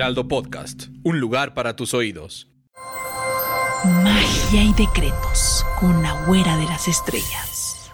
Heraldo Podcast, un lugar para tus oídos. Magia y decretos con la güera de las estrellas.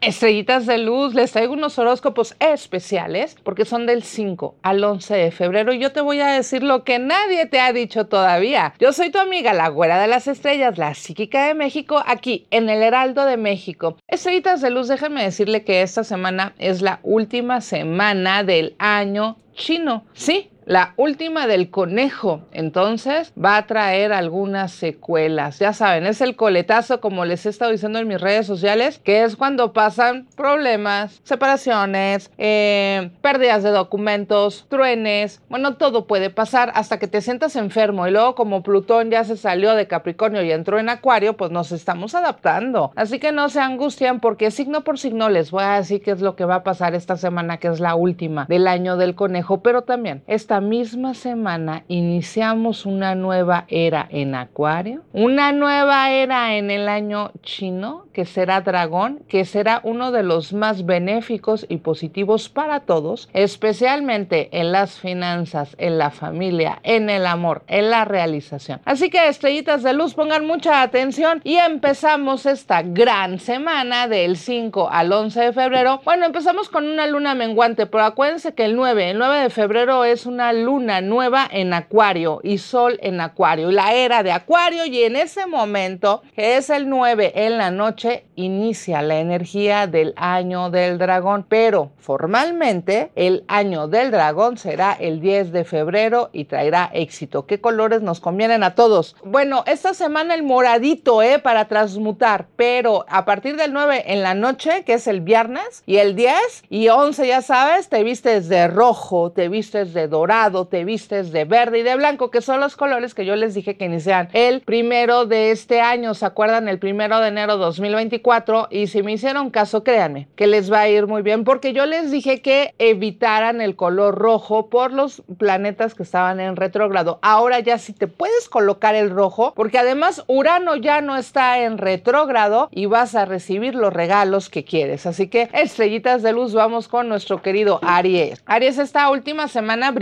Estrellitas de luz, les traigo unos horóscopos especiales porque son del 5 al 11 de febrero y yo te voy a decir lo que nadie te ha dicho todavía. Yo soy tu amiga, la güera de las estrellas, la psíquica de México, aquí en el Heraldo de México. Estrellitas de luz, déjenme decirle que esta semana es la última semana del año chino. Sí, la última del conejo, entonces va a traer algunas secuelas. Ya saben, es el coletazo, como les he estado diciendo en mis redes sociales, que es cuando pasan problemas, separaciones, eh, pérdidas de documentos, truenes. Bueno, todo puede pasar hasta que te sientas enfermo y luego como Plutón ya se salió de Capricornio y entró en Acuario, pues nos estamos adaptando. Así que no se angustian porque signo por signo les voy a decir qué es lo que va a pasar esta semana, que es la última del año del conejo, pero también esta misma semana iniciamos una nueva era en Acuario, una nueva era en el año chino, que será dragón, que será uno de los más benéficos y positivos para todos, especialmente en las finanzas, en la familia, en el amor, en la realización. Así que estrellitas de luz, pongan mucha atención y empezamos esta gran semana del 5 al 11 de febrero. Bueno, empezamos con una luna menguante, pero acuérdense que el 9, el 9 de febrero es una luna nueva en Acuario y Sol en Acuario, la era de Acuario y en ese momento, que es el 9 en la noche, inicia la energía del año del dragón, pero formalmente el año del dragón será el 10 de febrero y traerá éxito. ¿Qué colores nos convienen a todos? Bueno, esta semana el moradito, ¿eh? Para transmutar, pero a partir del 9 en la noche, que es el viernes, y el 10 y 11, ya sabes, te vistes de rojo, te vistes de dorado, te vistes de verde y de blanco, que son los colores que yo les dije que inician el primero de este año. ¿Se acuerdan? El primero de enero 2024. Y si me hicieron caso, créanme que les va a ir muy bien, porque yo les dije que evitaran el color rojo por los planetas que estaban en retrógrado. Ahora ya sí te puedes colocar el rojo, porque además Urano ya no está en retrógrado y vas a recibir los regalos que quieres. Así que estrellitas de luz, vamos con nuestro querido Aries. Aries, esta última semana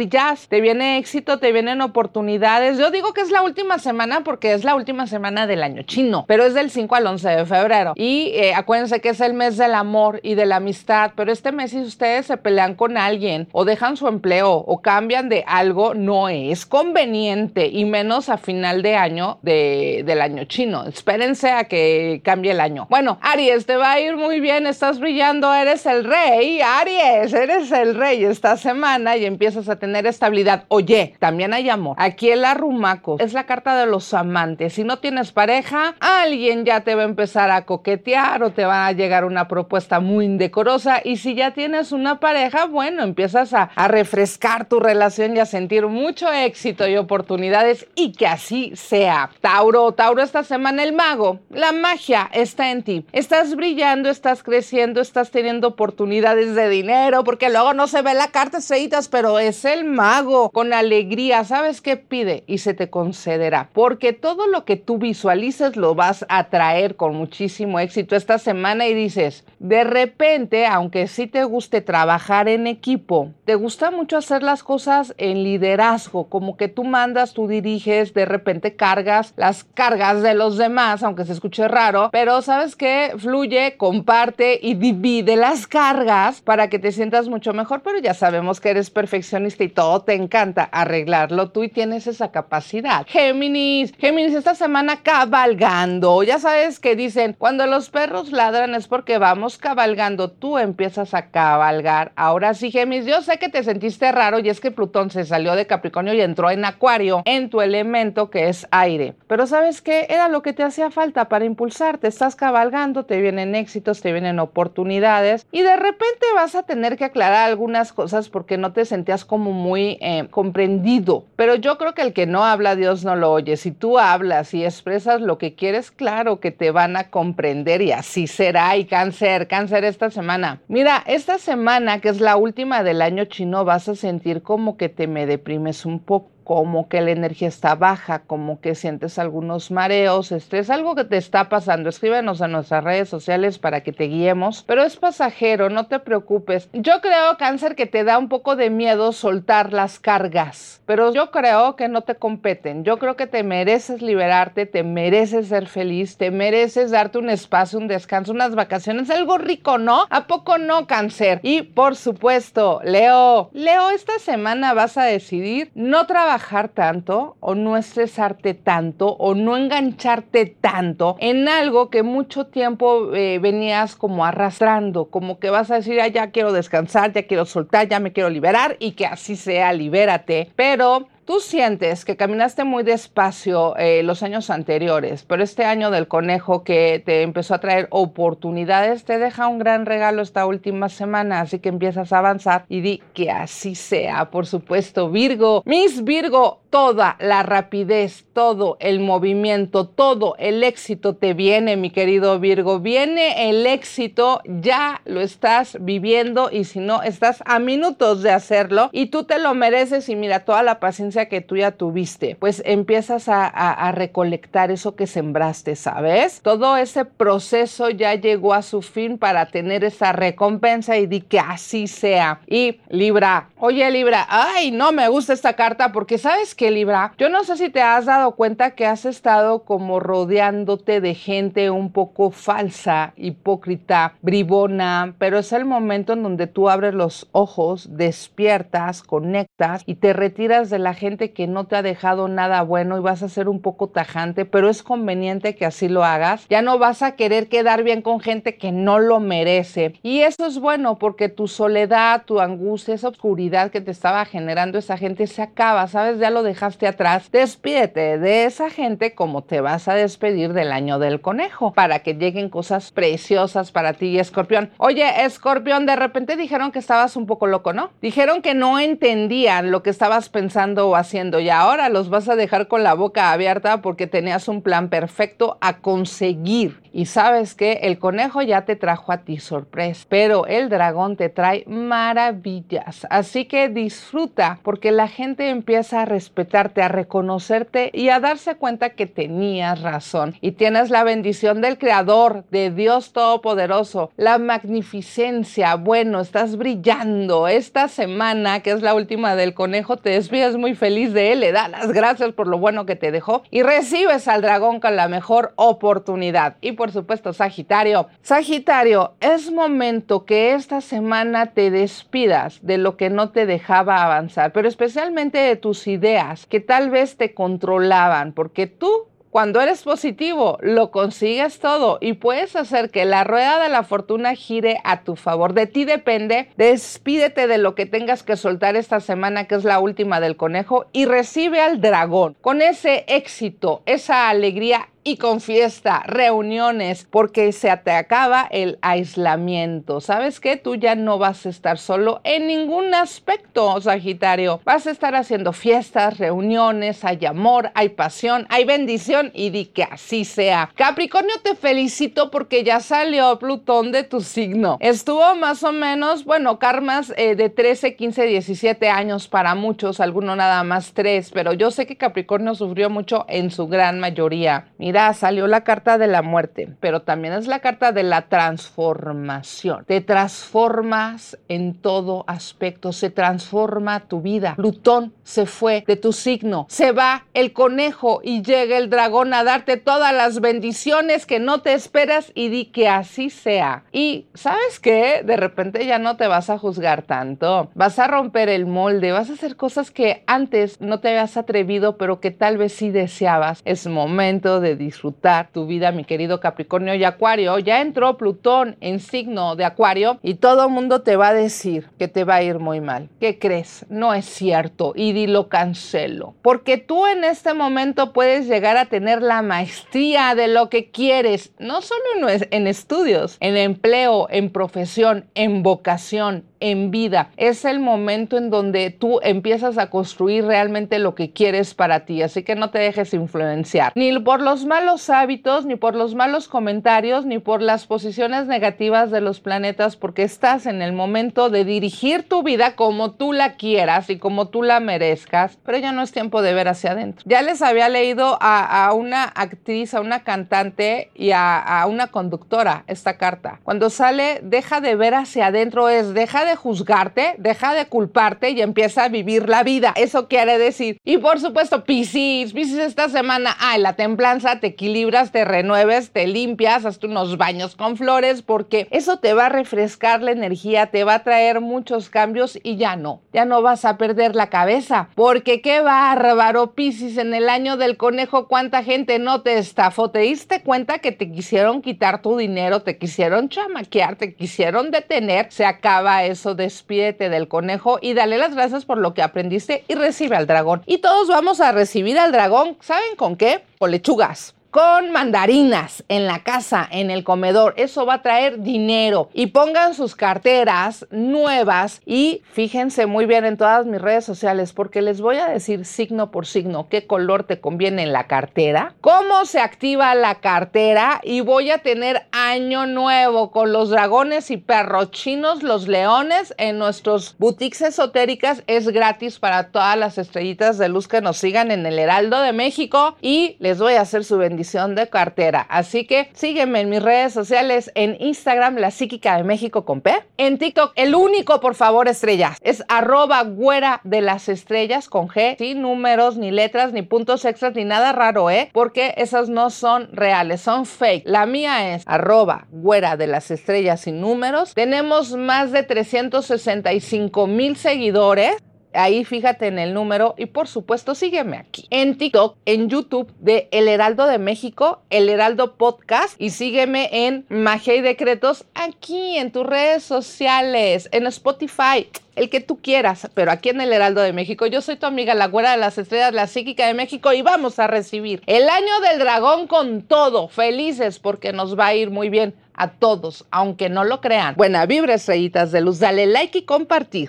te viene éxito, te vienen oportunidades. Yo digo que es la última semana porque es la última semana del año chino, pero es del 5 al 11 de febrero. Y eh, acuérdense que es el mes del amor y de la amistad, pero este mes si ustedes se pelean con alguien o dejan su empleo o cambian de algo, no es conveniente y menos a final de año de, del año chino. Espérense a que cambie el año. Bueno, Aries, te va a ir muy bien, estás brillando, eres el rey, Aries, eres el rey esta semana y empiezas a tener estabilidad. Oye, también hay amor. Aquí el arrumaco es la carta de los amantes. Si no tienes pareja, alguien ya te va a empezar a coquetear o te va a llegar una propuesta muy indecorosa. Y si ya tienes una pareja, bueno, empiezas a, refrescar tu relación y a sentir mucho éxito y oportunidades y que así sea. Tauro, Tauro, esta semana el mago, la magia está en ti. Estás brillando, estás creciendo, estás teniendo oportunidades de dinero, porque luego no se ve la carta estrellitas, pero es el mago, con alegría. ¿Sabes qué pide? Y se te concederá. Porque todo lo que tú visualices lo vas a traer con muchísimo éxito esta semana y dices, de repente, aunque sí te guste trabajar en equipo, te gusta mucho hacer las cosas en liderazgo, como que tú mandas, tú diriges, de repente cargas las cargas de los demás, aunque se escuche raro, pero sabes que fluye, comparte y divide las cargas para que te sientas mucho mejor, pero ya sabemos que eres perfeccionista y todo te encanta arreglarlo tú y tienes esa capacidad. Géminis, Géminis, esta semana cabalgando, ya sabes que dicen, cuando los perros ladran es porque vamos cabalgando, tú empiezas a cabalgar. Ahora sí, Géminis, yo sé que te sentiste raro y es que Plutón se salió de Capricornio y entró en Acuario, en tu elemento que es aire. Pero sabes qué, era lo que te hacía falta para impulsarte, estás cabalgando, te vienen éxitos, te vienen oportunidades y de repente vas a tener que aclarar algunas cosas porque no te sentías como eh, comprendido. Pero yo creo que el que no habla, Dios no lo oye. Si tú hablas y expresas lo que quieres, claro que te van a comprender y así será. Y cáncer, cáncer esta semana. Mira, esta semana que es la última del año chino, vas a sentir como que te me deprimes un poco como que la energía está baja, como que sientes algunos mareos, estrés, algo que te está pasando. Escríbenos a nuestras redes sociales para que te guiemos, pero es pasajero, no te preocupes. Yo creo, cáncer, que te da un poco de miedo soltar las cargas, pero yo creo que no te competen. Yo creo que te mereces liberarte, te mereces ser feliz, te mereces darte un espacio, un descanso, unas vacaciones, algo rico, ¿no? ¿A poco no, cáncer? Y por supuesto, Leo, Leo, esta semana vas a decidir no trabajar tanto o no estresarte tanto o no engancharte tanto en algo que mucho tiempo eh, venías como arrastrando, como que vas a decir, ya quiero descansar, ya quiero soltar, ya me quiero liberar y que así sea, libérate. Pero Tú sientes que caminaste muy despacio eh, los años anteriores, pero este año del conejo que te empezó a traer oportunidades te deja un gran regalo esta última semana, así que empiezas a avanzar y di que así sea, por supuesto, Virgo. Miss Virgo, toda la rapidez, todo el movimiento, todo el éxito te viene, mi querido Virgo. Viene el éxito, ya lo estás viviendo y si no, estás a minutos de hacerlo y tú te lo mereces y mira toda la paciencia que tú ya tuviste, pues empiezas a, recolectar eso que sembraste, ¿sabes? Todo ese proceso ya llegó a su fin para tener esa recompensa y di que así sea. Y Libra, oye Libra, ay, no me gusta esta carta porque sabes que Libra, yo no sé si te has dado cuenta que has estado como rodeándote de gente un poco falsa, hipócrita, bribona, pero es el momento en donde tú abres los ojos, despiertas, conectas y te retiras de la gente que no te ha dejado nada bueno y vas a ser un poco tajante, pero es conveniente que así lo hagas. Ya no vas a querer quedar bien con gente que no lo merece. Y eso es bueno porque tu soledad, tu angustia, esa oscuridad que te estaba generando esa gente se acaba, ¿sabes? Ya lo dejaste atrás. Despídete de esa gente como te vas a despedir del año del conejo para que lleguen cosas preciosas para ti, escorpión. Oye, escorpión, de repente dijeron que estabas un poco loco, ¿no? Dijeron que no entendían lo que estabas pensando haciendo y ahora los vas a dejar con la boca abierta porque tenías un plan perfecto a conseguir. Y sabes que el conejo ya te trajo a ti sorpresa, pero el dragón te trae maravillas. Así que disfruta porque la gente empieza a respetarte, a reconocerte y a darse cuenta que tenías razón. Y tienes la bendición del Creador, de Dios Todopoderoso, la magnificencia. Bueno, estás brillando. Esta semana, que es la última del conejo, te despides muy feliz de él, le da las gracias por lo bueno que te dejó y recibes al dragón con la mejor oportunidad. Y por supuesto, Sagitario. Sagitario, es momento que esta semana te despidas de lo que no te dejaba avanzar, pero especialmente de tus ideas que tal vez te controlaban, porque tú cuando eres positivo, lo consigues todo y puedes hacer que la rueda de la fortuna gire a tu favor. De ti depende. Despídete de lo que tengas que soltar esta semana, que es la última del conejo, y recibe al dragón con ese éxito, esa alegría y con fiesta, reuniones, porque se te acaba el aislamiento. ¿Sabes qué? Tú ya no vas a estar solo en ningún aspecto, Sagitario. Vas a estar haciendo fiestas, reuniones, hay amor, hay pasión, hay bendición y di que así sea. Capricornio, te felicito porque ya salió Plutón de tu signo. Estuvo más o menos, bueno, karmas eh, de 13, 15, 17 años para muchos, algunos nada más 3, pero yo sé que Capricornio sufrió mucho en su gran mayoría. Mira, salió la carta de la muerte, pero también es la carta de la transformación. Te transformas en todo aspecto, se transforma tu vida. Plutón se fue de tu signo, se va el conejo y llega el dragón a darte todas las bendiciones que no te esperas y di que así sea. Y sabes qué, de repente ya no te vas a juzgar tanto, vas a romper el molde, vas a hacer cosas que antes no te habías atrevido, pero que tal vez sí deseabas. Es momento de disfrutar tu vida, mi querido Capricornio y Acuario. Ya entró Plutón en signo de Acuario y todo el mundo te va a decir que te va a ir muy mal. ¿Qué crees? No es cierto y dilo cancelo. Porque tú en este momento puedes llegar a tener la maestría de lo que quieres, no solo en estudios, en empleo, en profesión, en vocación, en vida. Es el momento en donde tú empiezas a construir realmente lo que quieres para ti. Así que no te dejes influenciar ni por los malos hábitos, ni por los malos comentarios, ni por las posiciones negativas de los planetas, porque estás en el momento de dirigir tu vida como tú la quieras y como tú la merezcas. Pero ya no es tiempo de ver hacia adentro. Ya les había leído a, una actriz, a una cantante y a, a una conductora esta carta. Cuando sale, deja de ver hacia adentro, es deja de juzgarte, deja de culparte y empieza a vivir la vida. Eso quiere decir. Y por supuesto, Piscis, Piscis esta semana, ay, la templanza, te equilibras, te renueves, te limpias, hazte unos baños con flores, porque eso te va a refrescar la energía, te va a traer muchos cambios y ya no, ya no vas a perder la cabeza. Porque qué bárbaro, Piscis, en el año del conejo, cuánta gente no te estafó. ¿Te diste cuenta que te quisieron quitar tu dinero, te quisieron chamaquear, te quisieron detener? Se acaba eso despídete del conejo y dale las gracias por lo que aprendiste y recibe al dragón. Y todos vamos a recibir al dragón, ¿saben con qué? Con lechugas con mandarinas en la casa, en el comedor. Eso va a traer dinero. Y pongan sus carteras nuevas y fíjense muy bien en todas mis redes sociales porque les voy a decir signo por signo qué color te conviene en la cartera, cómo se activa la cartera y voy a tener año nuevo con los dragones y perros chinos, los leones en nuestros boutiques esotéricas. Es gratis para todas las estrellitas de luz que nos sigan en el Heraldo de México y les voy a hacer su bendición de cartera. Así que sígueme en mis redes sociales, en Instagram, La Psíquica de México con P. En TikTok, el único, por favor, estrellas, es arroba güera de las estrellas con G, sin números, ni letras, ni puntos extras, ni nada raro, ¿eh? Porque esas no son reales, son fake. La mía es arroba güera de las estrellas sin números. Tenemos más de 365 mil seguidores. Ahí fíjate en el número y por supuesto sígueme aquí. En TikTok, en YouTube de El Heraldo de México, El Heraldo Podcast y sígueme en Magia y Decretos aquí en tus redes sociales, en Spotify el que tú quieras, pero aquí en el Heraldo de México. Yo soy tu amiga, la güera de las estrellas, la psíquica de México, y vamos a recibir el año del dragón con todo. Felices porque nos va a ir muy bien a todos, aunque no lo crean. Buena vibra, estrellitas de luz. Dale like y compartir.